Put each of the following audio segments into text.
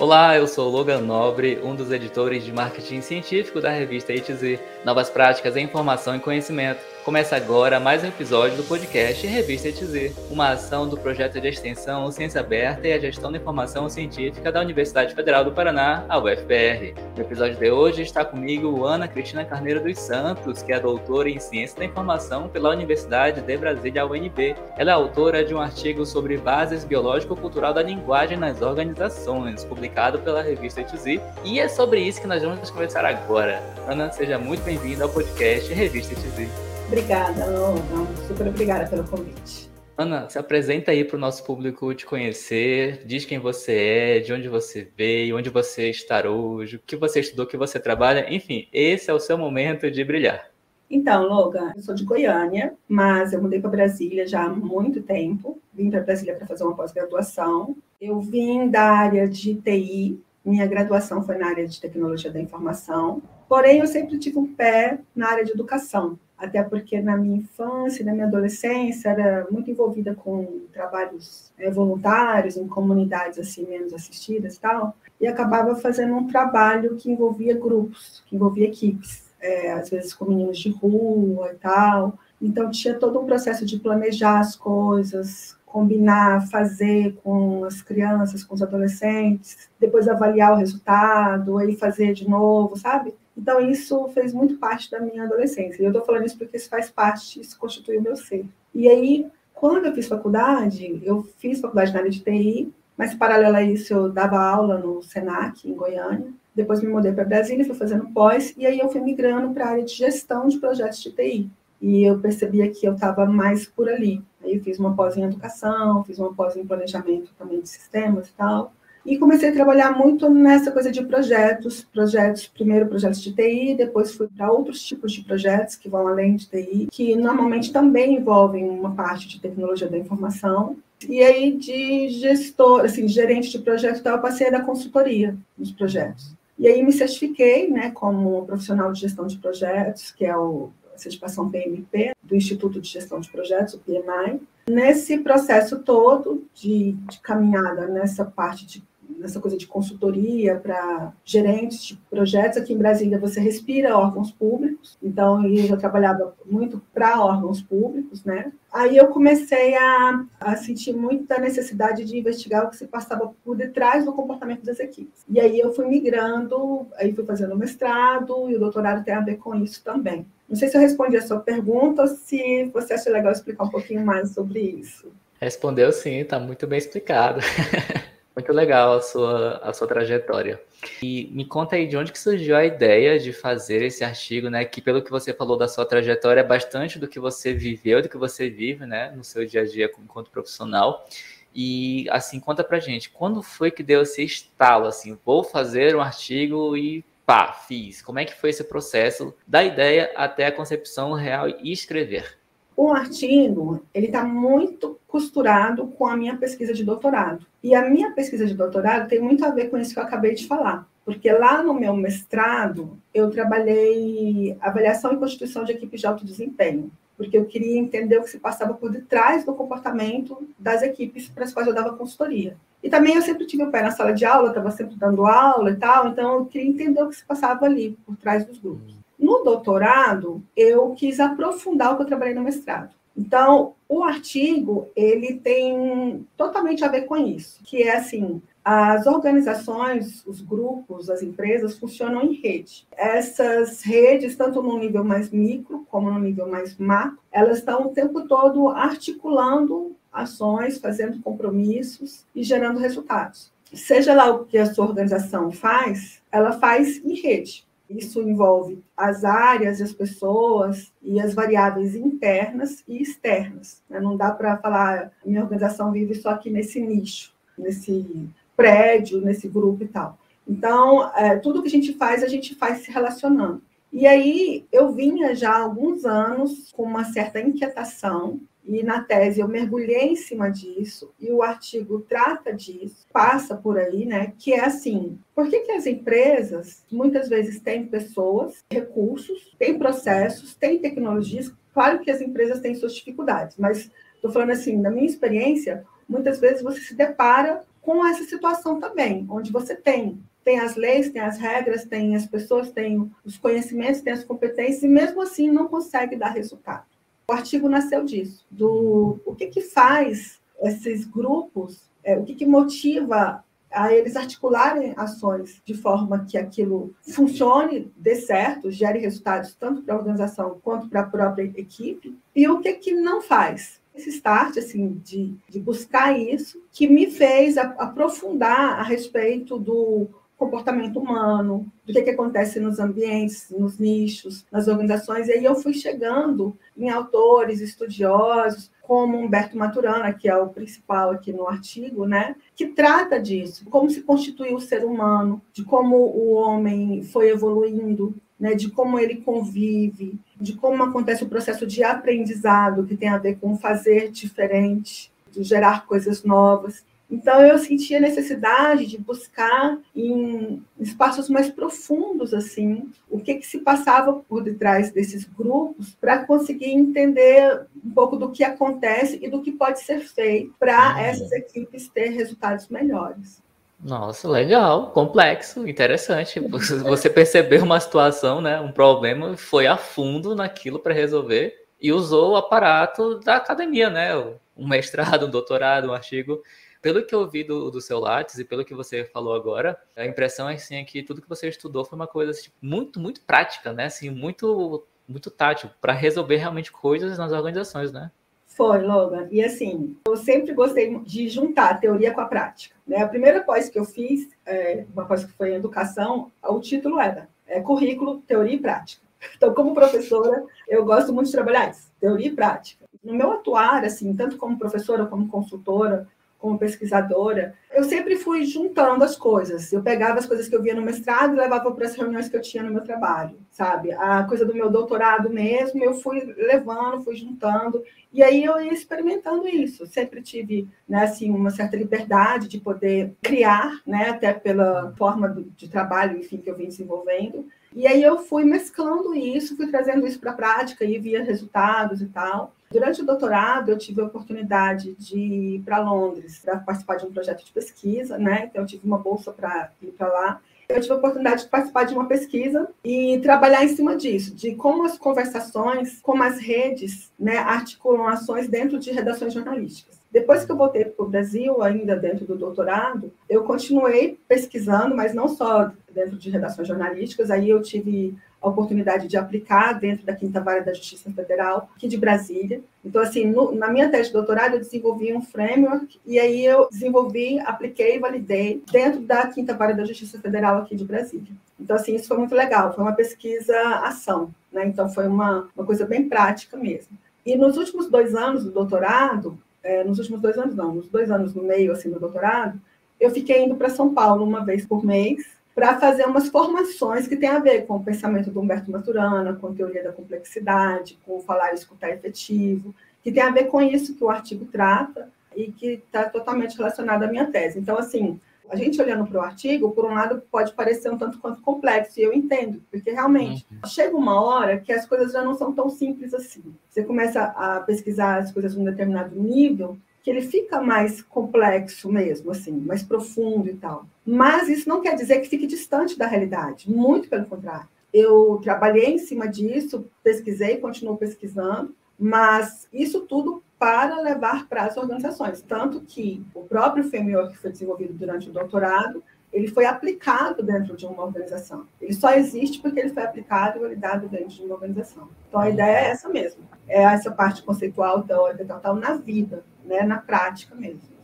Olá, eu sou Logan Nobre, um dos editores de marketing científico da revista ITZ, Novas Práticas em Informação e Conhecimento. Começa agora mais um episódio do podcast Revista ETZ, uma ação do projeto de extensão Ciência Aberta e a Gestão da Informação Científica da Universidade Federal do Paraná, a UFPR. No episódio de hoje está comigo Ana Cristina Carneiro dos Santos, que é doutora em Ciência da Informação pela Universidade de Brasília, UNB. Ela é autora de um artigo sobre bases biológico-cultural da linguagem nas organizações, publicado pela revista ETZ, e é sobre isso que nós vamos conversar agora. Ana, seja muito bem-vinda ao podcast Revista ETZ. Obrigada, Logan. Super obrigada pelo convite. Ana, se apresenta aí para o nosso público te conhecer, diz quem você é, de onde você veio, onde você está hoje, o que você estudou, o que você trabalha, enfim, esse é o seu momento de brilhar. Então, Logan, eu sou de Goiânia, mas eu mudei para Brasília já há muito tempo. Vim para Brasília para fazer uma pós-graduação. Eu vim da área de TI, minha graduação foi na área de tecnologia da informação. Porém, eu sempre tive um pé na área de educação até porque na minha infância, na minha adolescência, era muito envolvida com trabalhos é, voluntários em comunidades assim menos assistidas e tal, e acabava fazendo um trabalho que envolvia grupos, que envolvia equipes, é, às vezes com meninos de rua e tal. Então tinha todo um processo de planejar as coisas, combinar, fazer com as crianças, com os adolescentes, depois avaliar o resultado, aí fazer de novo, sabe? Então, isso fez muito parte da minha adolescência. E eu estou falando isso porque isso faz parte, isso constitui o meu ser. E aí, quando eu fiz faculdade, eu fiz faculdade na área de TI, mas paralelo a isso eu dava aula no Senac, em Goiânia. Depois me mudei para Brasília, fui fazendo pós, e aí eu fui migrando para a área de gestão de projetos de TI. E eu percebia que eu estava mais por ali. Aí eu fiz uma pós em educação, fiz uma pós em planejamento também de sistemas e tal. E comecei a trabalhar muito nessa coisa de projetos, projetos, primeiro projetos de TI, depois fui para outros tipos de projetos que vão além de TI, que normalmente também envolvem uma parte de tecnologia da informação. E aí de gestor, assim, gerente de projeto, tal, eu passei da consultoria dos projetos. E aí me certifiquei, né, como profissional de gestão de projetos, que é o a certificação PMP do Instituto de Gestão de Projetos, o PMI. Nesse processo todo de, de caminhada nessa parte de nessa coisa de consultoria para gerentes de projetos. Aqui em Brasília você respira órgãos públicos, então eu já trabalhava muito para órgãos públicos, né? Aí eu comecei a, a sentir muita necessidade de investigar o que se passava por detrás do comportamento das equipes. E aí eu fui migrando, aí fui fazendo mestrado e o doutorado tem a ver com isso também. Não sei se eu respondi a sua pergunta se você acha legal explicar um pouquinho mais sobre isso. Respondeu sim, está muito bem explicado. Muito legal a sua, a sua trajetória. E me conta aí de onde que surgiu a ideia de fazer esse artigo, né? Que pelo que você falou da sua trajetória, é bastante do que você viveu, do que você vive, né? No seu dia a dia enquanto profissional. E assim, conta pra gente, quando foi que deu esse estalo, assim, vou fazer um artigo e pá, fiz. Como é que foi esse processo da ideia até a concepção real e escrever? O artigo ele está muito costurado com a minha pesquisa de doutorado. E a minha pesquisa de doutorado tem muito a ver com isso que eu acabei de falar. Porque lá no meu mestrado, eu trabalhei avaliação e constituição de equipes de alto desempenho. Porque eu queria entender o que se passava por detrás do comportamento das equipes para as quais eu dava consultoria. E também eu sempre tive o pé na sala de aula, estava sempre dando aula e tal, então eu queria entender o que se passava ali, por trás dos grupos. No doutorado, eu quis aprofundar o que eu trabalhei no mestrado. Então, o artigo, ele tem totalmente a ver com isso, que é assim, as organizações, os grupos, as empresas funcionam em rede. Essas redes, tanto no nível mais micro como no nível mais macro, elas estão o tempo todo articulando ações, fazendo compromissos e gerando resultados. Seja lá o que a sua organização faz, ela faz em rede. Isso envolve as áreas, as pessoas e as variáveis internas e externas. Né? Não dá para falar, minha organização vive só aqui nesse nicho, nesse prédio, nesse grupo e tal. Então, é, tudo que a gente faz, a gente faz se relacionando. E aí, eu vinha já há alguns anos com uma certa inquietação e na tese eu mergulhei em cima disso, e o artigo trata disso, passa por aí, né? Que é assim: por que, que as empresas muitas vezes têm pessoas, recursos, têm processos, têm tecnologias? Claro que as empresas têm suas dificuldades, mas estou falando assim, na minha experiência, muitas vezes você se depara com essa situação também, onde você tem tem as leis, tem as regras, tem as pessoas, tem os conhecimentos, tem as competências, e mesmo assim não consegue dar resultado. O artigo nasceu disso, do o que, que faz esses grupos, é, o que, que motiva a eles articularem ações de forma que aquilo funcione, dê certo, gere resultados tanto para a organização quanto para a própria equipe, e o que, que não faz. Esse start assim de, de buscar isso que me fez aprofundar a respeito do comportamento humano, do que, que acontece nos ambientes, nos nichos, nas organizações. E aí eu fui chegando em autores, estudiosos, como Humberto Maturana, que é o principal aqui no artigo, né, que trata disso, como se constituiu o ser humano, de como o homem foi evoluindo, né, de como ele convive, de como acontece o processo de aprendizado, que tem a ver com fazer diferente, de gerar coisas novas. Então eu senti a necessidade de buscar em espaços mais profundos assim o que, que se passava por detrás desses grupos para conseguir entender um pouco do que acontece e do que pode ser feito para uhum. essas equipes ter resultados melhores. Nossa, legal, complexo, interessante. Você percebeu uma situação, né, um problema, foi a fundo naquilo para resolver e usou o aparato da academia, né, um mestrado, um doutorado, um artigo pelo que eu vi do, do seu Lattes e pelo que você falou agora, a impressão é, assim, é que tudo que você estudou foi uma coisa assim, muito, muito prática, né? Assim, muito, muito tátil, para resolver realmente coisas nas organizações, né? Foi, Logan. E assim, eu sempre gostei de juntar a teoria com a prática. Né? A primeira pós que eu fiz, é, uma pós que foi em educação, o título era é, Currículo, Teoria e Prática. Então, como professora, eu gosto muito de trabalhar isso, teoria e prática. No meu atuar, assim, tanto como professora como consultora, como pesquisadora, eu sempre fui juntando as coisas. Eu pegava as coisas que eu via no mestrado e levava para as reuniões que eu tinha no meu trabalho, sabe? A coisa do meu doutorado mesmo, eu fui levando, fui juntando, e aí eu ia experimentando isso. Sempre tive, né, assim, uma certa liberdade de poder criar, né, até pela forma de trabalho, enfim, que eu vim desenvolvendo. E aí eu fui mesclando isso, fui trazendo isso para a prática e via resultados e tal. Durante o doutorado, eu tive a oportunidade de ir para Londres para participar de um projeto de pesquisa, né? Então, eu tive uma bolsa para ir para lá. Eu tive a oportunidade de participar de uma pesquisa e trabalhar em cima disso, de como as conversações, como as redes, né, articulam ações dentro de redações jornalísticas. Depois que eu voltei para o Brasil, ainda dentro do doutorado, eu continuei pesquisando, mas não só dentro de redações jornalísticas. Aí eu tive a oportunidade de aplicar dentro da Quinta Vara da Justiça Federal, aqui de Brasília. Então, assim, no, na minha tese de doutorado, eu desenvolvi um framework e aí eu desenvolvi, apliquei e validei dentro da Quinta Vara da Justiça Federal aqui de Brasília. Então, assim, isso foi muito legal, foi uma pesquisa-ação, né? Então, foi uma, uma coisa bem prática mesmo. E nos últimos dois anos do doutorado, é, nos últimos dois anos não, nos dois anos no meio, assim, do doutorado, eu fiquei indo para São Paulo uma vez por mês, para fazer umas formações que tem a ver com o pensamento do Humberto Maturana, com teoria da complexidade, com falar e escutar efetivo, que tem a ver com isso que o artigo trata e que está totalmente relacionado à minha tese. Então, assim, a gente olhando para o artigo, por um lado, pode parecer um tanto quanto complexo, e eu entendo, porque realmente uhum. chega uma hora que as coisas já não são tão simples assim. Você começa a pesquisar as coisas num determinado nível, que ele fica mais complexo mesmo, assim, mais profundo e tal. Mas isso não quer dizer que fique distante da realidade, muito pelo contrário. Eu trabalhei em cima disso, pesquisei, continuo pesquisando, mas isso tudo para levar para as organizações. Tanto que o próprio framework que foi desenvolvido durante o doutorado, ele foi aplicado dentro de uma organização. Ele só existe porque ele foi aplicado e validado dentro de uma organização. Então, a ideia é essa mesmo. É essa parte conceitual, teórica, tal, tal, na vida, né, na prática mesmo.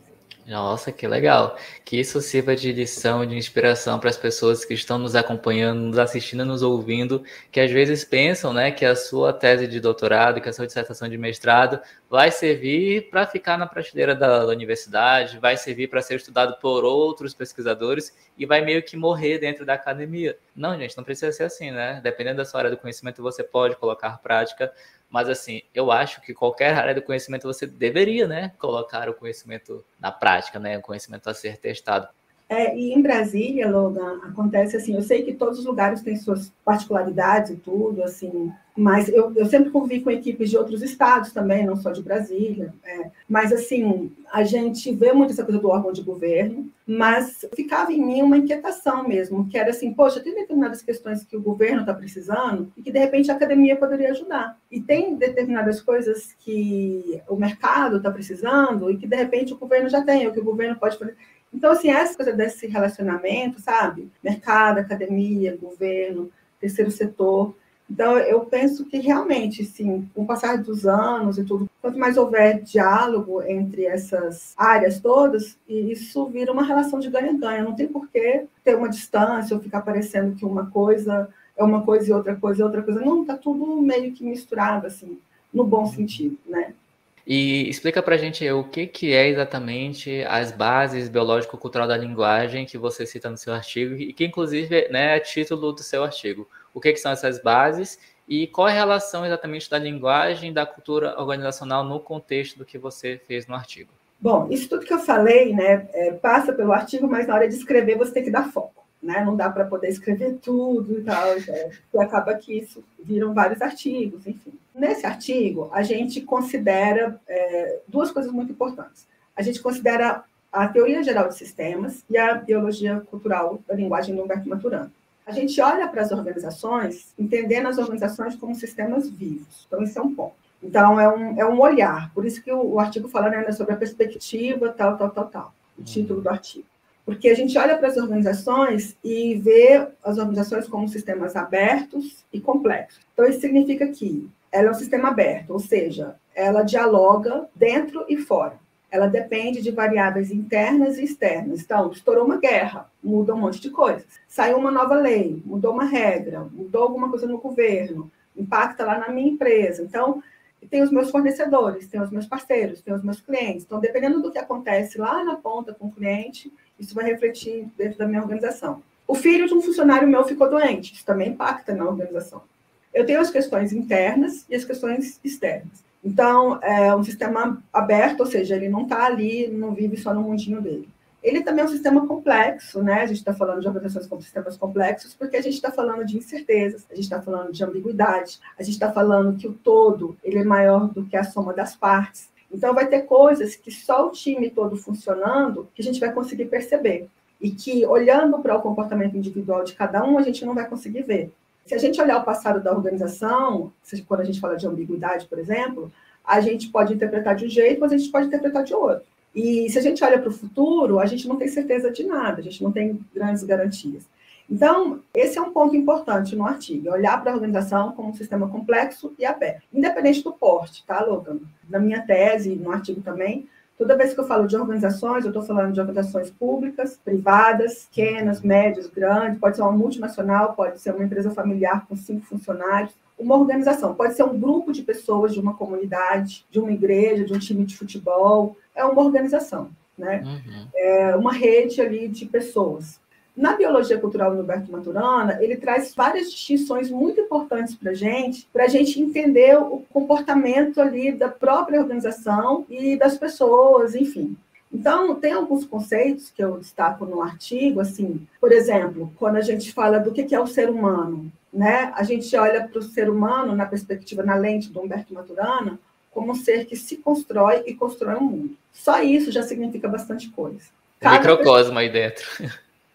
Nossa, que legal. Que isso sirva de lição, de inspiração para as pessoas que estão nos acompanhando, nos assistindo, nos ouvindo, que às vezes pensam, né, que a sua tese de doutorado, que a sua dissertação de mestrado vai servir para ficar na prateleira da, da universidade, vai servir para ser estudado por outros pesquisadores e vai meio que morrer dentro da academia. Não, gente, não precisa ser assim, né? Dependendo da sua área do conhecimento, você pode colocar prática mas assim, eu acho que qualquer área do conhecimento você deveria, né, colocar o conhecimento na prática, né, o conhecimento a ser testado. É, e em Brasília, Logan, acontece assim, eu sei que todos os lugares têm suas particularidades e tudo, assim, mas eu, eu sempre convivi com equipes de outros estados também, não só de Brasília. É, mas, assim, a gente vê muito essa coisa do órgão de governo, mas ficava em mim uma inquietação mesmo, que era assim, poxa, tem determinadas questões que o governo está precisando e que, de repente, a academia poderia ajudar. E tem determinadas coisas que o mercado está precisando e que, de repente, o governo já tem, ou que o governo pode fazer. Então, assim, essa coisa desse relacionamento, sabe? Mercado, academia, governo, terceiro setor. Então, eu penso que realmente, sim, com o passar dos anos e tudo, quanto mais houver diálogo entre essas áreas todas, isso vira uma relação de ganha-ganha. Não tem por que ter uma distância ou ficar parecendo que uma coisa é uma coisa e outra coisa é outra coisa. Não, está tudo meio que misturado, assim, no bom sentido, né? E explica para a gente o que, que é exatamente as bases biológico-cultural da linguagem que você cita no seu artigo e que, inclusive, né, é título do seu artigo. O que, que são essas bases e qual a relação exatamente da linguagem e da cultura organizacional no contexto do que você fez no artigo? Bom, isso tudo que eu falei né, é, passa pelo artigo, mas na hora de escrever você tem que dar foco né? Não dá para poder escrever tudo e tal, é, e acaba que isso viram vários artigos, enfim. Nesse artigo, a gente considera é, duas coisas muito importantes. A gente considera a teoria geral de sistemas e a biologia cultural da linguagem do Humberto Maturana. A gente olha para as organizações, entendendo as organizações como sistemas vivos. Então, esse é um ponto. Então, é um, é um olhar. Por isso que o, o artigo fala né, sobre a perspectiva, tal, tal, tal, tal. O título do artigo. Porque a gente olha para as organizações e vê as organizações como sistemas abertos e complexos. Então, isso significa que ela é um sistema aberto, ou seja, ela dialoga dentro e fora. Ela depende de variáveis internas e externas. Então, estourou uma guerra, muda um monte de coisas. Saiu uma nova lei, mudou uma regra, mudou alguma coisa no governo, impacta lá na minha empresa. Então, tem os meus fornecedores, tem os meus parceiros, tem os meus clientes. Então, dependendo do que acontece lá na ponta com o cliente, isso vai refletir dentro da minha organização. O filho de um funcionário meu ficou doente, isso também impacta na organização. Eu tenho as questões internas e as questões externas. Então, é um sistema aberto, ou seja, ele não está ali, não vive só no mundinho dele. Ele também é um sistema complexo, né? A gente está falando de organizações como sistemas complexos, porque a gente está falando de incertezas, a gente está falando de ambiguidade, a gente está falando que o todo ele é maior do que a soma das partes. Então, vai ter coisas que só o time todo funcionando que a gente vai conseguir perceber. E que, olhando para o comportamento individual de cada um, a gente não vai conseguir ver. Se a gente olhar o passado da organização, quando a gente fala de ambiguidade, por exemplo, a gente pode interpretar de um jeito, mas a gente pode interpretar de outro. E se a gente olha para o futuro, a gente não tem certeza de nada, a gente não tem grandes garantias. Então, esse é um ponto importante no artigo, é olhar para a organização como um sistema complexo e aberto, independente do porte, tá, Logan? Na minha tese, no artigo também, toda vez que eu falo de organizações, eu estou falando de organizações públicas, privadas, pequenas, médias, grandes, pode ser uma multinacional, pode ser uma empresa familiar com cinco funcionários, uma organização, pode ser um grupo de pessoas de uma comunidade, de uma igreja, de um time de futebol, é uma organização, né? Uhum. É uma rede ali de pessoas. Na biologia cultural do Roberto Maturana, ele traz várias distinções muito importantes para a gente, para a gente entender o comportamento ali da própria organização e das pessoas, enfim. Então, tem alguns conceitos que eu destaco no artigo, assim, por exemplo, quando a gente fala do que é o ser humano, né? A gente olha para o ser humano na perspectiva, na lente do Humberto Maturana, como um ser que se constrói e constrói o um mundo. Só isso já significa bastante coisa. Cada Microcosmo aí dentro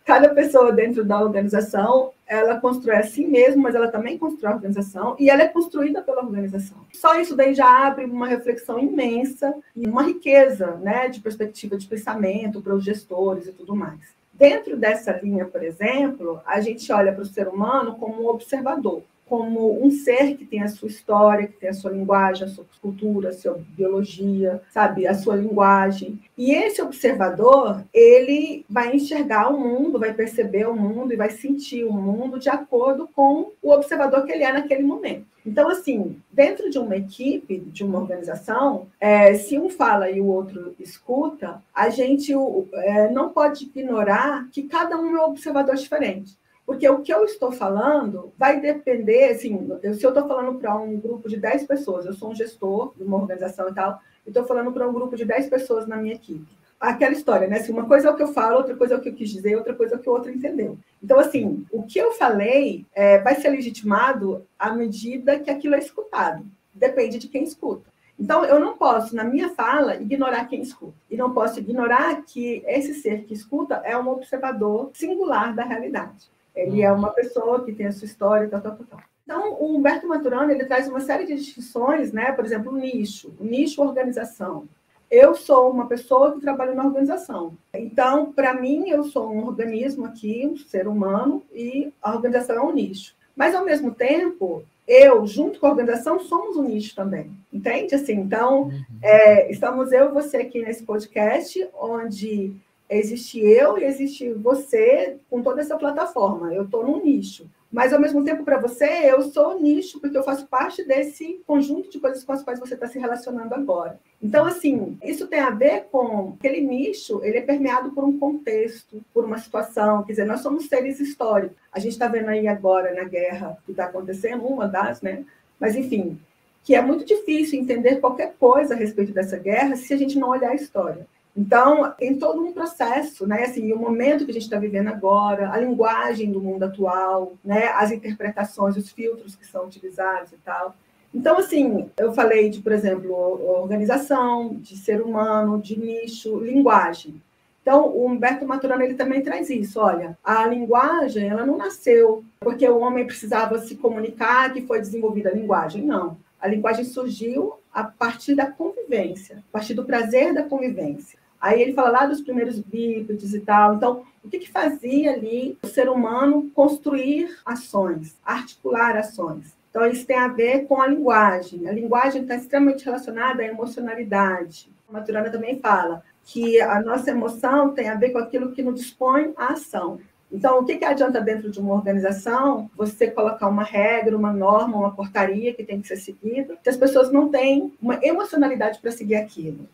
cada pessoa dentro da organização, ela constrói a si mesma, mas ela também constrói a organização e ela é construída pela organização. Só isso daí já abre uma reflexão imensa e uma riqueza, né, de perspectiva de pensamento para os gestores e tudo mais. Dentro dessa linha, por exemplo, a gente olha para o ser humano como um observador como um ser que tem a sua história, que tem a sua linguagem, a sua cultura, a sua biologia, sabe, a sua linguagem. E esse observador, ele vai enxergar o mundo, vai perceber o mundo e vai sentir o mundo de acordo com o observador que ele é naquele momento. Então, assim, dentro de uma equipe, de uma organização, é, se um fala e o outro escuta, a gente é, não pode ignorar que cada um é um observador diferente. Porque o que eu estou falando vai depender, assim, se eu estou falando para um grupo de 10 pessoas, eu sou um gestor de uma organização e tal, e estou falando para um grupo de 10 pessoas na minha equipe. aquela história, né? Assim, uma coisa é o que eu falo, outra coisa é o que eu quis dizer, outra coisa é o que o outro entendeu. Então, assim, o que eu falei é, vai ser legitimado à medida que aquilo é escutado. Depende de quem escuta. Então, eu não posso, na minha fala, ignorar quem escuta. E não posso ignorar que esse ser que escuta é um observador singular da realidade. Ele é uma pessoa que tem a sua história, tal, tal, tal. Então, o Humberto Maturano ele traz uma série de distinções, né? Por exemplo, o nicho, o nicho organização. Eu sou uma pessoa que trabalha na organização. Então, para mim, eu sou um organismo aqui, um ser humano, e a organização é um nicho. Mas, ao mesmo tempo, eu, junto com a organização, somos um nicho também. Entende? Assim, então, uhum. é, estamos eu e você aqui nesse podcast, onde existe eu e existe você com toda essa plataforma. Eu estou num nicho. Mas, ao mesmo tempo, para você, eu sou nicho, porque eu faço parte desse conjunto de coisas com as quais você está se relacionando agora. Então, assim, isso tem a ver com aquele nicho, ele é permeado por um contexto, por uma situação. Quer dizer, nós somos seres históricos. A gente está vendo aí agora na guerra que está acontecendo, uma das, né? Mas, enfim, que é muito difícil entender qualquer coisa a respeito dessa guerra se a gente não olhar a história. Então, tem todo um processo, né? Assim, o momento que a gente está vivendo agora, a linguagem do mundo atual, né? As interpretações, os filtros que são utilizados e tal. Então, assim, eu falei de, por exemplo, organização, de ser humano, de nicho, linguagem. Então, o Humberto Maturana ele também traz isso. Olha, a linguagem ela não nasceu porque o homem precisava se comunicar que foi desenvolvida a linguagem. Não. A linguagem surgiu a partir da convivência, a partir do prazer da convivência. Aí ele fala lá dos primeiros bípedes e tal. Então, o que, que fazia ali o ser humano construir ações, articular ações? Então, isso tem a ver com a linguagem. A linguagem está extremamente relacionada à emocionalidade. A Maturana também fala que a nossa emoção tem a ver com aquilo que nos dispõe à ação. Então, o que, que adianta dentro de uma organização você colocar uma regra, uma norma, uma portaria que tem que ser seguida, se as pessoas não têm uma emocionalidade para seguir aquilo?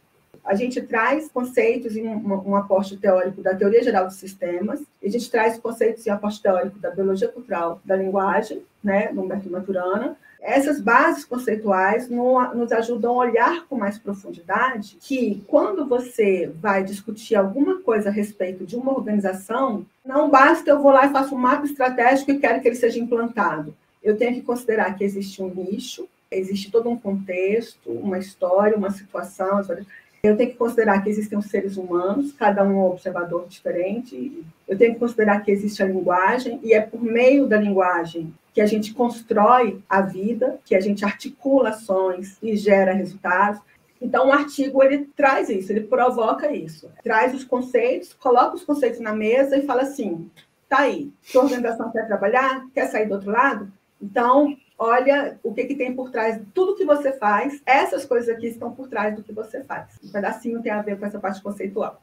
A gente traz conceitos em um, um aporte teórico da teoria geral dos sistemas, e a gente traz conceitos em aporte teórico da biologia cultural da linguagem, né, no Humberto Maturana. Essas bases conceituais no, nos ajudam a olhar com mais profundidade que, quando você vai discutir alguma coisa a respeito de uma organização, não basta eu vou lá e faço um mapa estratégico e quero que ele seja implantado. Eu tenho que considerar que existe um nicho, existe todo um contexto, uma história, uma situação, eu tenho que considerar que existem os seres humanos, cada um é um observador diferente. Eu tenho que considerar que existe a linguagem, e é por meio da linguagem que a gente constrói a vida, que a gente articula ações e gera resultados. Então, o artigo ele traz isso, ele provoca isso, traz os conceitos, coloca os conceitos na mesa e fala assim: tá aí, sua organização quer trabalhar, quer sair do outro lado? Então, olha o que, que tem por trás de tudo que você faz. Essas coisas aqui estão por trás do que você faz. Um pedacinho tem a ver com essa parte conceitual.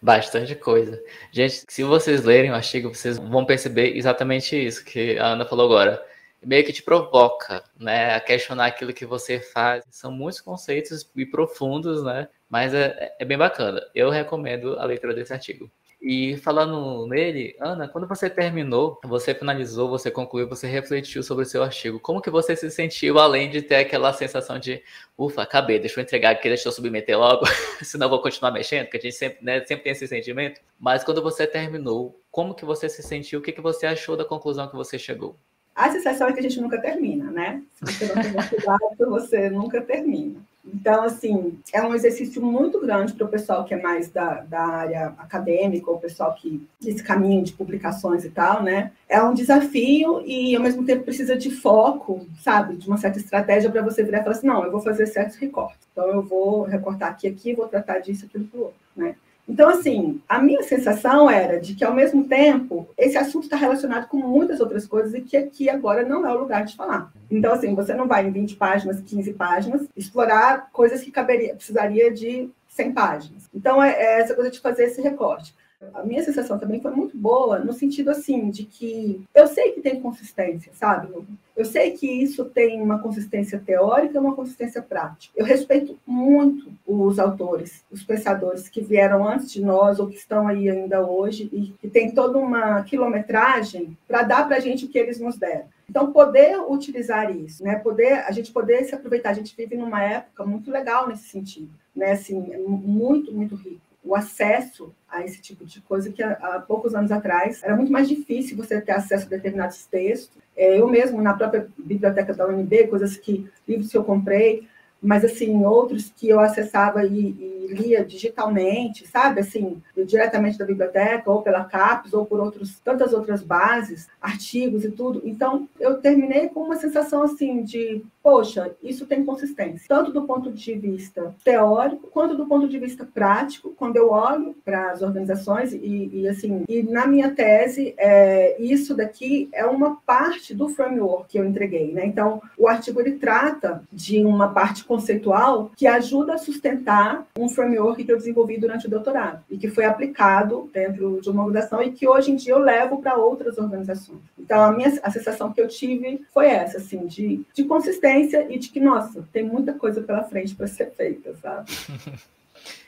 Bastante coisa. Gente, se vocês lerem o artigo, vocês vão perceber exatamente isso que a Ana falou agora. Meio que te provoca, né, a questionar aquilo que você faz. São muitos conceitos e profundos, né, mas é, é bem bacana. Eu recomendo a leitura desse artigo. E falando nele, Ana, quando você terminou, você finalizou, você concluiu, você refletiu sobre o seu artigo. Como que você se sentiu, além de ter aquela sensação de, ufa, acabei, deixa eu entregar aqui, deixa eu submeter logo, senão vou continuar mexendo, que a gente sempre, né, sempre tem esse sentimento. Mas quando você terminou, como que você se sentiu? O que, que você achou da conclusão que você chegou? A sensação é que a gente nunca termina, né? Se você não tem cuidado, você nunca termina. Então, assim, é um exercício muito grande para o pessoal que é mais da, da área acadêmica, ou o pessoal que esse caminho de publicações e tal, né? É um desafio e, ao mesmo tempo, precisa de foco, sabe? De uma certa estratégia para você virar e falar assim, não, eu vou fazer certos recortes. Então, eu vou recortar aqui, aqui, vou tratar disso, aquilo, outro, né? Então, assim, a minha sensação era de que, ao mesmo tempo, esse assunto está relacionado com muitas outras coisas e que aqui agora não é o lugar de falar. Então, assim, você não vai em 20 páginas, 15 páginas, explorar coisas que caberia, precisaria de 100 páginas. Então, é, é essa coisa de fazer esse recorte a minha sensação também foi muito boa, no sentido assim, de que eu sei que tem consistência, sabe? Eu sei que isso tem uma consistência teórica e uma consistência prática. Eu respeito muito os autores, os pensadores que vieram antes de nós ou que estão aí ainda hoje e que tem toda uma quilometragem para dar para a gente o que eles nos deram. Então, poder utilizar isso, né? Poder, a gente poder se aproveitar. A gente vive numa época muito legal nesse sentido, né? Assim, é muito, muito rico o acesso a esse tipo de coisa que há, poucos anos atrás era muito mais difícil você ter acesso a determinados textos. É, eu mesmo, na própria biblioteca da UNB, coisas que, livros que eu comprei, mas assim, outros que eu acessava e, e lia digitalmente, sabe? Assim, diretamente da biblioteca, ou pela CAPES, ou por outros, tantas outras bases, artigos e tudo. Então, eu terminei com uma sensação assim de, poxa, isso tem consistência, tanto do ponto de vista teórico, quanto do ponto de vista prático, quando eu olho para as organizações e, e, assim, e na minha tese, é, isso daqui é uma parte do framework que eu entreguei, né? Então, o artigo ele trata de uma parte conceitual que ajuda a sustentar um framework que eu desenvolvi durante o doutorado e que foi aplicado dentro de uma organização e que hoje em dia eu levo para outras organizações. Então, a minha a sensação que eu tive foi essa, assim, de, de consistência e de que, nossa, tem muita coisa pela frente para ser feita, sabe?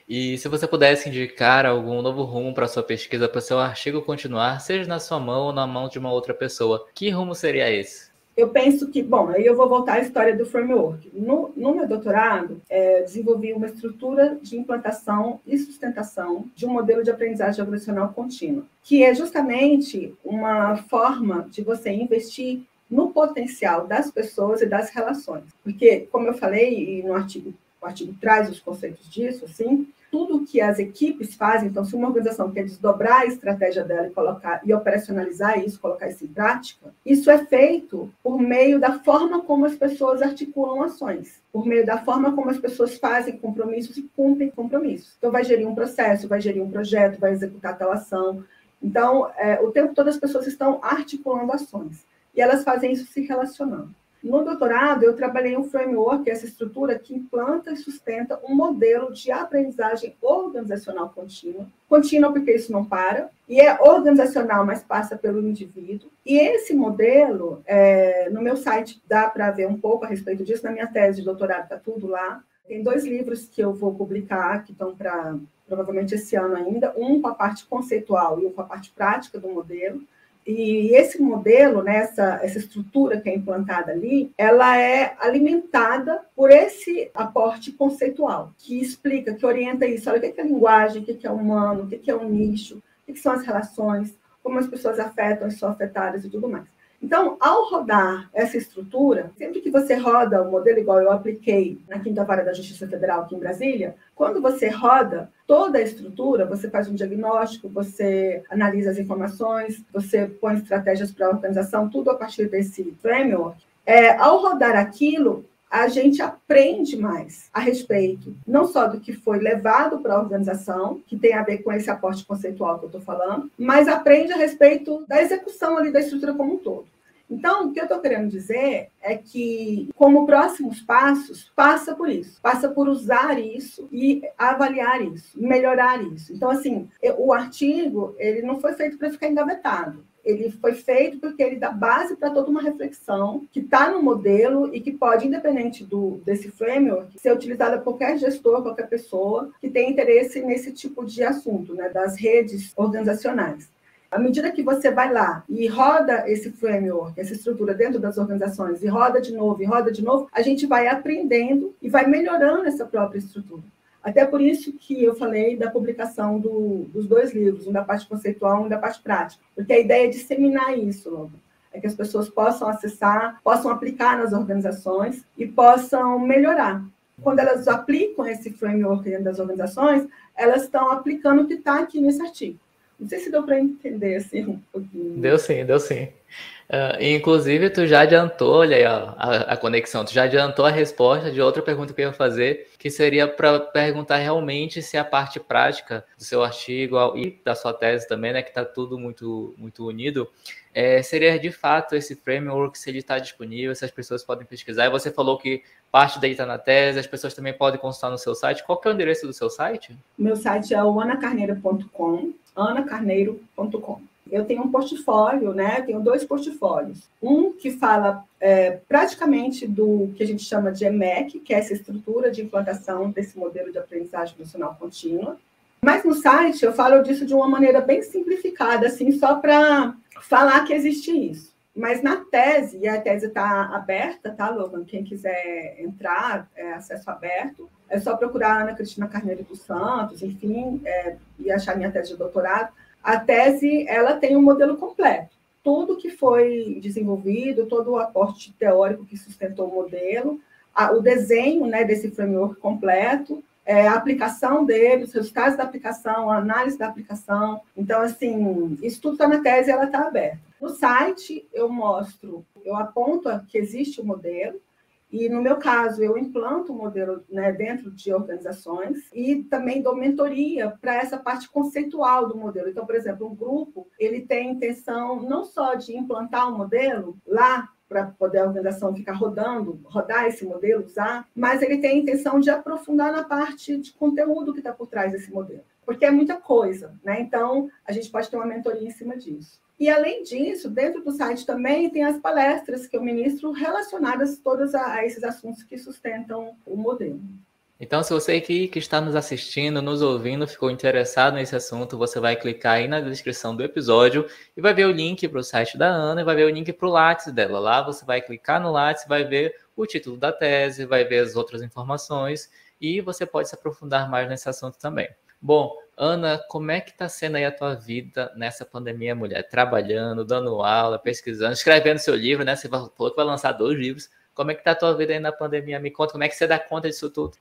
E se você pudesse indicar algum novo rumo para sua pesquisa, para seu artigo continuar, seja na sua mão ou na mão de uma outra pessoa, que rumo seria esse? eu penso que, bom, aí eu vou voltar à história do framework. No, no meu doutorado, é, desenvolvi uma estrutura de implantação e sustentação de um modelo de aprendizagem organizacional contínua, que é justamente uma forma de você investir no potencial das pessoas e das relações. Porque, como eu falei, e no artigo, o artigo traz os conceitos disso, assim, tudo que as equipes fazem, então, se uma organização quer desdobrar a estratégia dela e colocar e operacionalizar isso, colocar isso em prática, isso é feito por meio da forma como as pessoas articulam ações, por meio da forma como as pessoas fazem compromissos e cumprem compromissos. Então, vai gerir um processo, vai gerir um projeto, vai executar tal ação. Então, é, o tempo todo as pessoas estão articulando ações e elas fazem isso se relacionando. No doutorado, eu trabalhei um framework, essa estrutura que implanta e sustenta um modelo de aprendizagem organizacional contínua. Contínua porque isso não para, e é organizacional, mas passa pelo indivíduo. E esse modelo, é, no meu site dá para ver um pouco a respeito disso, na minha tese de doutorado está tudo lá. Tem dois livros que eu vou publicar, que estão para provavelmente esse ano ainda, um com a parte conceitual e um com a parte prática do modelo. E esse modelo, né, essa, essa estrutura que é implantada ali, ela é alimentada por esse aporte conceitual, que explica, que orienta isso. Olha, o que é linguagem, o que é humano, o que é um nicho, o que são as relações, como as pessoas afetam e são afetadas e tudo mais. Então, ao rodar essa estrutura, sempre que você roda o modelo igual eu apliquei na Quinta Vara da Justiça Federal aqui em Brasília, quando você roda toda a estrutura, você faz um diagnóstico, você analisa as informações, você põe estratégias para a organização, tudo a partir desse framework. É, ao rodar aquilo, a gente aprende mais a respeito, não só do que foi levado para a organização, que tem a ver com esse aporte conceitual que eu estou falando, mas aprende a respeito da execução ali da estrutura como um todo. Então, o que eu estou querendo dizer é que, como próximos passos, passa por isso, passa por usar isso e avaliar isso, melhorar isso. Então, assim, o artigo ele não foi feito para ficar engavetado ele foi feito porque ele dá base para toda uma reflexão que está no modelo e que pode, independente do, desse framework, ser utilizada por qualquer gestor, qualquer pessoa que tem interesse nesse tipo de assunto, né, das redes organizacionais. À medida que você vai lá e roda esse framework, essa estrutura dentro das organizações, e roda de novo, e roda de novo, a gente vai aprendendo e vai melhorando essa própria estrutura. Até por isso que eu falei da publicação do, dos dois livros, um da parte conceitual e um da parte prática, porque a ideia é disseminar isso logo. É que as pessoas possam acessar, possam aplicar nas organizações e possam melhorar. Quando elas aplicam esse framework dentro das organizações, elas estão aplicando o que está aqui nesse artigo. Não sei se deu para entender assim um pouquinho. Deu sim, deu sim. Uh, inclusive, tu já adiantou, olha aí ó, a, a, conexão, tu já adiantou a resposta de outra pergunta que eu ia fazer, que seria para perguntar realmente se a parte prática do seu artigo e da sua tese também, né, que está tudo muito, muito unido, é, seria de fato esse framework, se ele está disponível, se as pessoas podem pesquisar. E você falou que parte dele está na tese, as pessoas também podem consultar no seu site. Qual que é o endereço do seu site? Meu site é o anacarneiro.com, anacarneiro.com eu tenho um portfólio, né? Tenho dois portfólios. Um que fala é, praticamente do que a gente chama de EMEC, que é essa estrutura de implantação desse modelo de aprendizagem emocional contínua. Mas no site eu falo disso de uma maneira bem simplificada, assim, só para falar que existe isso. Mas na tese, e a tese está aberta, tá, Logan? Quem quiser entrar, é acesso aberto. É só procurar a Ana Cristina Carneiro dos Santos, enfim, é, e achar minha tese de doutorado. A tese, ela tem um modelo completo. Tudo que foi desenvolvido, todo o aporte teórico que sustentou o modelo, a, o desenho né, desse framework completo, é, a aplicação dele, os resultados da aplicação, a análise da aplicação. Então, assim, isso tudo está na tese e ela está aberta. No site, eu mostro, eu aponto que existe o um modelo, e no meu caso, eu implanto o modelo né, dentro de organizações e também dou mentoria para essa parte conceitual do modelo. Então, por exemplo, um grupo ele tem intenção não só de implantar o um modelo lá para poder a organização ficar rodando, rodar esse modelo, usar, mas ele tem a intenção de aprofundar na parte de conteúdo que está por trás desse modelo, porque é muita coisa, né? Então, a gente pode ter uma mentoria em cima disso. E, além disso, dentro do site também tem as palestras que eu ministro relacionadas todas a, a esses assuntos que sustentam o modelo. Então, se você aqui que está nos assistindo, nos ouvindo, ficou interessado nesse assunto, você vai clicar aí na descrição do episódio e vai ver o link para o site da Ana e vai ver o link para o Lattes dela. Lá você vai clicar no Lattes, vai ver o título da tese, vai ver as outras informações e você pode se aprofundar mais nesse assunto também. Bom, Ana, como é que está sendo aí a tua vida nessa pandemia, mulher? Trabalhando, dando aula, pesquisando, escrevendo seu livro, né? Você falou que vai lançar dois livros. Como é que está a tua vida aí na pandemia? Me conta como é que você dá conta disso tudo.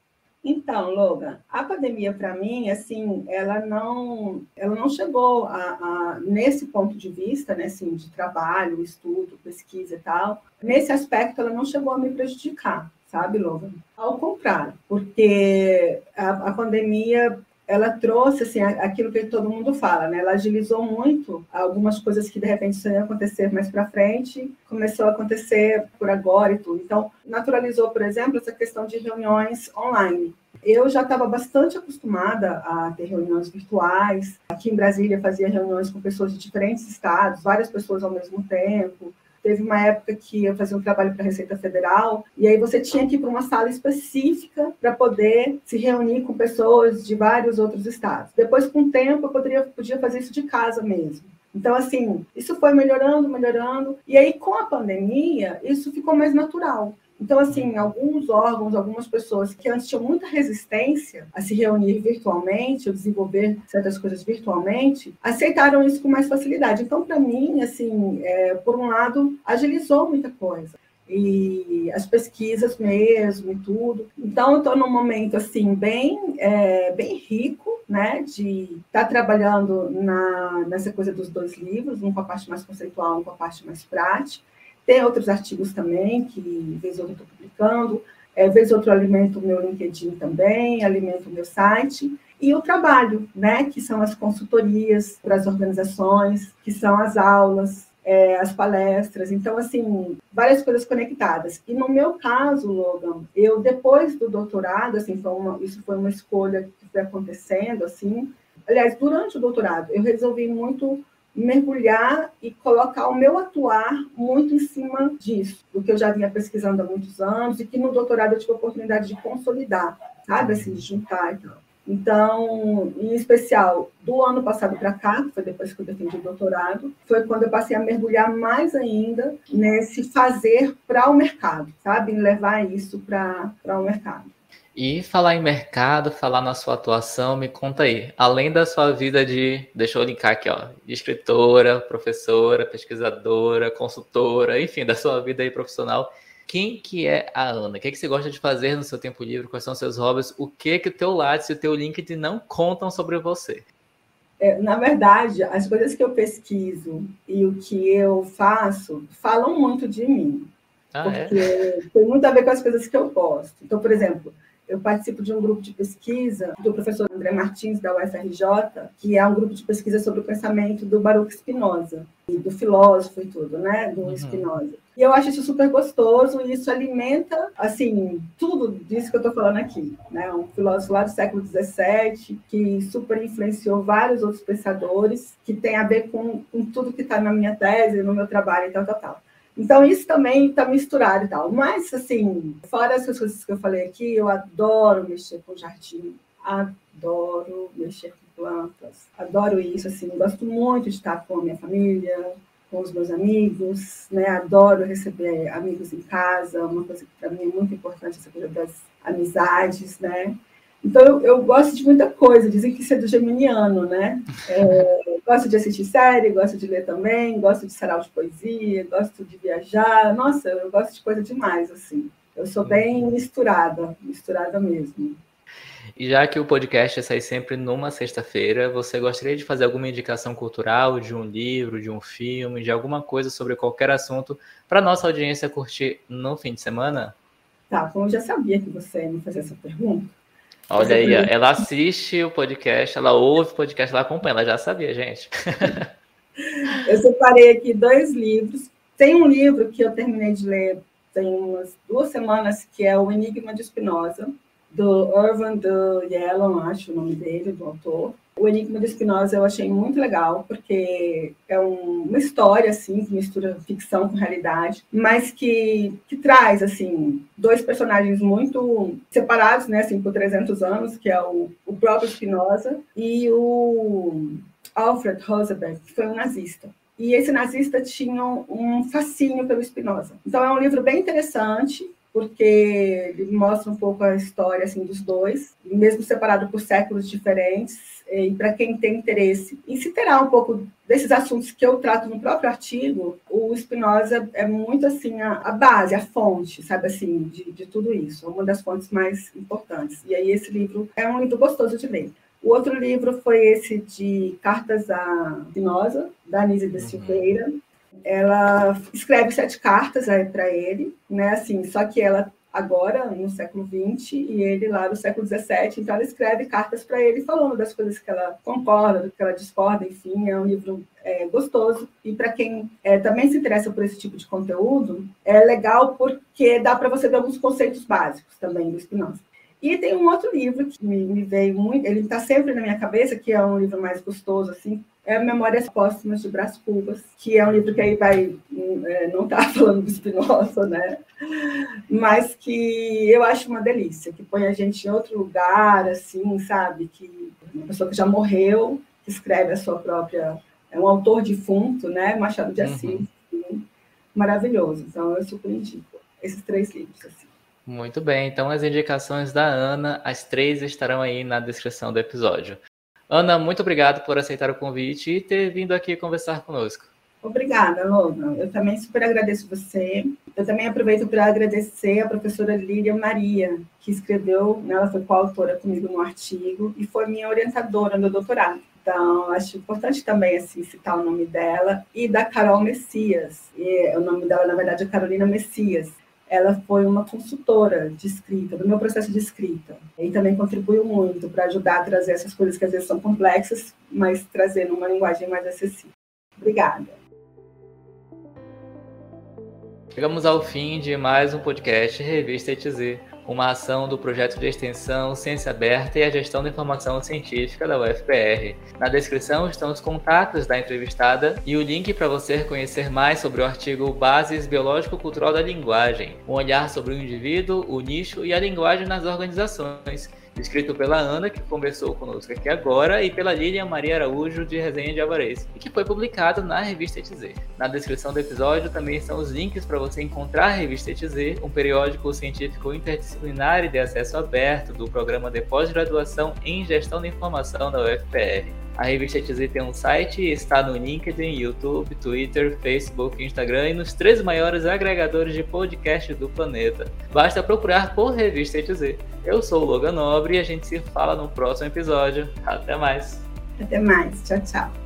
Então, Logan, a pandemia para mim, assim, ela não, ela não chegou a, a, nesse ponto de vista, né, assim, de trabalho, estudo, pesquisa e tal. Nesse aspecto, ela não chegou a me prejudicar, sabe, Logan? Ao contrário, porque a, a pandemia ela trouxe assim aquilo que todo mundo fala, né? Ela agilizou muito algumas coisas que de repente iam acontecer mais para frente, começou a acontecer por agora e tudo. Então, naturalizou, por exemplo, essa questão de reuniões online. Eu já estava bastante acostumada a ter reuniões virtuais. Aqui em Brasília fazia reuniões com pessoas de diferentes estados, várias pessoas ao mesmo tempo. Teve uma época que eu fazia um trabalho para a Receita Federal, e aí você tinha que ir para uma sala específica para poder se reunir com pessoas de vários outros estados. Depois, com o tempo, eu poderia, podia fazer isso de casa mesmo. Então, assim, isso foi melhorando, melhorando. E aí, com a pandemia, isso ficou mais natural. Então, assim, alguns órgãos, algumas pessoas que antes tinham muita resistência a se reunir virtualmente, ou desenvolver certas coisas virtualmente, aceitaram isso com mais facilidade. Então, para mim, assim, é, por um lado, agilizou muita coisa e as pesquisas mesmo e tudo. Então, eu estou num momento assim bem, é, bem rico, né, de estar tá trabalhando na, nessa coisa dos dois livros, um com a parte mais conceitual, um com a parte mais prática. Tem outros artigos também que, vez ou outra, estou publicando. É, vez ou outra, alimento o meu LinkedIn também, alimento o meu site. E o trabalho, né, que são as consultorias para as organizações, que são as aulas, é, as palestras. Então, assim, várias coisas conectadas. E no meu caso, Logan, eu, depois do doutorado, assim, foi uma, isso foi uma escolha que foi acontecendo, assim. Aliás, durante o doutorado, eu resolvi muito mergulhar e colocar o meu atuar muito em cima disso, do que eu já vinha pesquisando há muitos anos e que no doutorado eu tive a oportunidade de consolidar, sabe, assim, de juntar e tal. Então, em especial, do ano passado para cá, que foi depois que eu defendi o doutorado, foi quando eu passei a mergulhar mais ainda nesse fazer para o mercado, sabe? Levar isso para o mercado. E falar em mercado, falar na sua atuação, me conta aí. Além da sua vida de, deixa eu linkar aqui, ó, de escritora, professora, pesquisadora, consultora, enfim, da sua vida aí profissional, quem que é a Ana? O que, é que você gosta de fazer no seu tempo livre? Quais são seus hobbies? O que que o teu Lattes e o teu LinkedIn não contam sobre você? É, na verdade, as coisas que eu pesquiso e o que eu faço falam muito de mim. Ah, é? porque é? tem muito a ver com as coisas que eu gosto. Então, por exemplo, eu participo de um grupo de pesquisa do professor André Martins, da UFRJ, que é um grupo de pesquisa sobre o pensamento do Baruch Spinoza, do filósofo e tudo, né, do uhum. Spinoza. E eu acho isso super gostoso e isso alimenta, assim, tudo disso que eu estou falando aqui, né, um filósofo lá do século XVII, que super influenciou vários outros pensadores, que tem a ver com, com tudo que está na minha tese, no meu trabalho e tal, tal, tal. Então, isso também está misturado e tal. Mas, assim, fora essas coisas que eu falei aqui, eu adoro mexer com jardim, adoro mexer com plantas, adoro isso, assim, gosto muito de estar com a minha família, com os meus amigos, né? Adoro receber amigos em casa, uma coisa que para mim é muito importante, essa coisa das amizades, né? Então, eu, eu, gosto de muita coisa, dizem que isso é do geminiano, né? É, gosto de assistir série, gosto de ler também, gosto de sarau de poesia, gosto de viajar. Nossa, eu gosto de coisa demais, assim. Eu sou bem misturada, misturada mesmo. E já que o podcast sai sempre numa sexta-feira, você gostaria de fazer alguma indicação cultural de um livro, de um filme, de alguma coisa sobre qualquer assunto para nossa audiência curtir no fim de semana? Tá, como eu já sabia que você ia me fazer essa pergunta, Olha aí, ela assiste o podcast, ela ouve o podcast, ela acompanha, ela já sabia, gente. eu separei aqui dois livros. Tem um livro que eu terminei de ler tem umas duas semanas, que é O Enigma de Spinoza, do Irvin de Yellon, acho o nome dele, do autor. O Enigma de Spinoza eu achei muito legal, porque é um, uma história, assim, que mistura ficção com realidade, mas que, que traz, assim, dois personagens muito separados, né, assim, por 300 anos, que é o, o próprio Spinoza e o Alfred Rosenberg, que foi um nazista e esse nazista tinha um fascínio pelo Spinoza. Então é um livro bem interessante, porque ele mostra um pouco a história assim dos dois, mesmo separado por séculos diferentes. E para quem tem interesse em se terá um pouco desses assuntos que eu trato no próprio artigo, o Spinoza é muito assim a, a base, a fonte, sabe assim, de, de tudo isso, é uma das fontes mais importantes. E aí esse livro é um livro gostoso de ler. O outro livro foi esse de Cartas a Spinoza, da Anísia da uhum. Silveira. Ela escreve sete cartas para ele, né? Assim, só que ela agora no século XX e ele lá no século XVII. Então ela escreve cartas para ele falando das coisas que ela concorda, do que ela discorda. Enfim, é um livro é, gostoso e para quem é, também se interessa por esse tipo de conteúdo é legal porque dá para você ver alguns conceitos básicos também do Spinoza. E tem um outro livro que me, me veio muito, ele está sempre na minha cabeça, que é um livro mais gostoso, assim, é Memórias Póstumas de Brás Cubas, que é um livro que aí vai, é, não está falando do Spinoza, né? Mas que eu acho uma delícia, que põe a gente em outro lugar, assim, sabe? Que uma pessoa que já morreu, que escreve a sua própria. É um autor defunto, né? Machado de Assis. Uhum. Maravilhoso. Então, eu super indico esses três livros, assim. Muito bem, então as indicações da Ana, as três estarão aí na descrição do episódio. Ana, muito obrigado por aceitar o convite e ter vindo aqui conversar conosco. Obrigada, Logan. Eu também super agradeço você. Eu também aproveito para agradecer a professora Lília Maria, que escreveu, né, ela foi coautora comigo no artigo e foi minha orientadora no doutorado. Então, acho importante também assim, citar o nome dela e da Carol Messias. E, o nome dela, na verdade, é Carolina Messias ela foi uma consultora de escrita, do meu processo de escrita. E também contribuiu muito para ajudar a trazer essas coisas que às vezes são complexas, mas trazer numa linguagem mais acessível. Obrigada. Chegamos ao fim de mais um podcast Revista ETZ uma ação do projeto de extensão Ciência Aberta e a Gestão da Informação Científica da UFPR. Na descrição estão os contatos da entrevistada e o link para você conhecer mais sobre o artigo Bases Biológico-Cultural da Linguagem, um olhar sobre o indivíduo, o nicho e a linguagem nas organizações escrito pela Ana, que conversou conosco aqui agora, e pela Lilian Maria Araújo, de Resenha de Alvarez, e que foi publicado na revista ETZ. Na descrição do episódio também estão os links para você encontrar a revista ETZ, um periódico científico interdisciplinar e de acesso aberto do programa de pós-graduação em Gestão da Informação da UFPR. A revista TZ tem um site está no LinkedIn, YouTube, Twitter, Facebook, Instagram e nos três maiores agregadores de podcast do planeta. Basta procurar por Revista TZ. Eu sou o Logan Nobre e a gente se fala no próximo episódio. Até mais. Até mais. Tchau, tchau.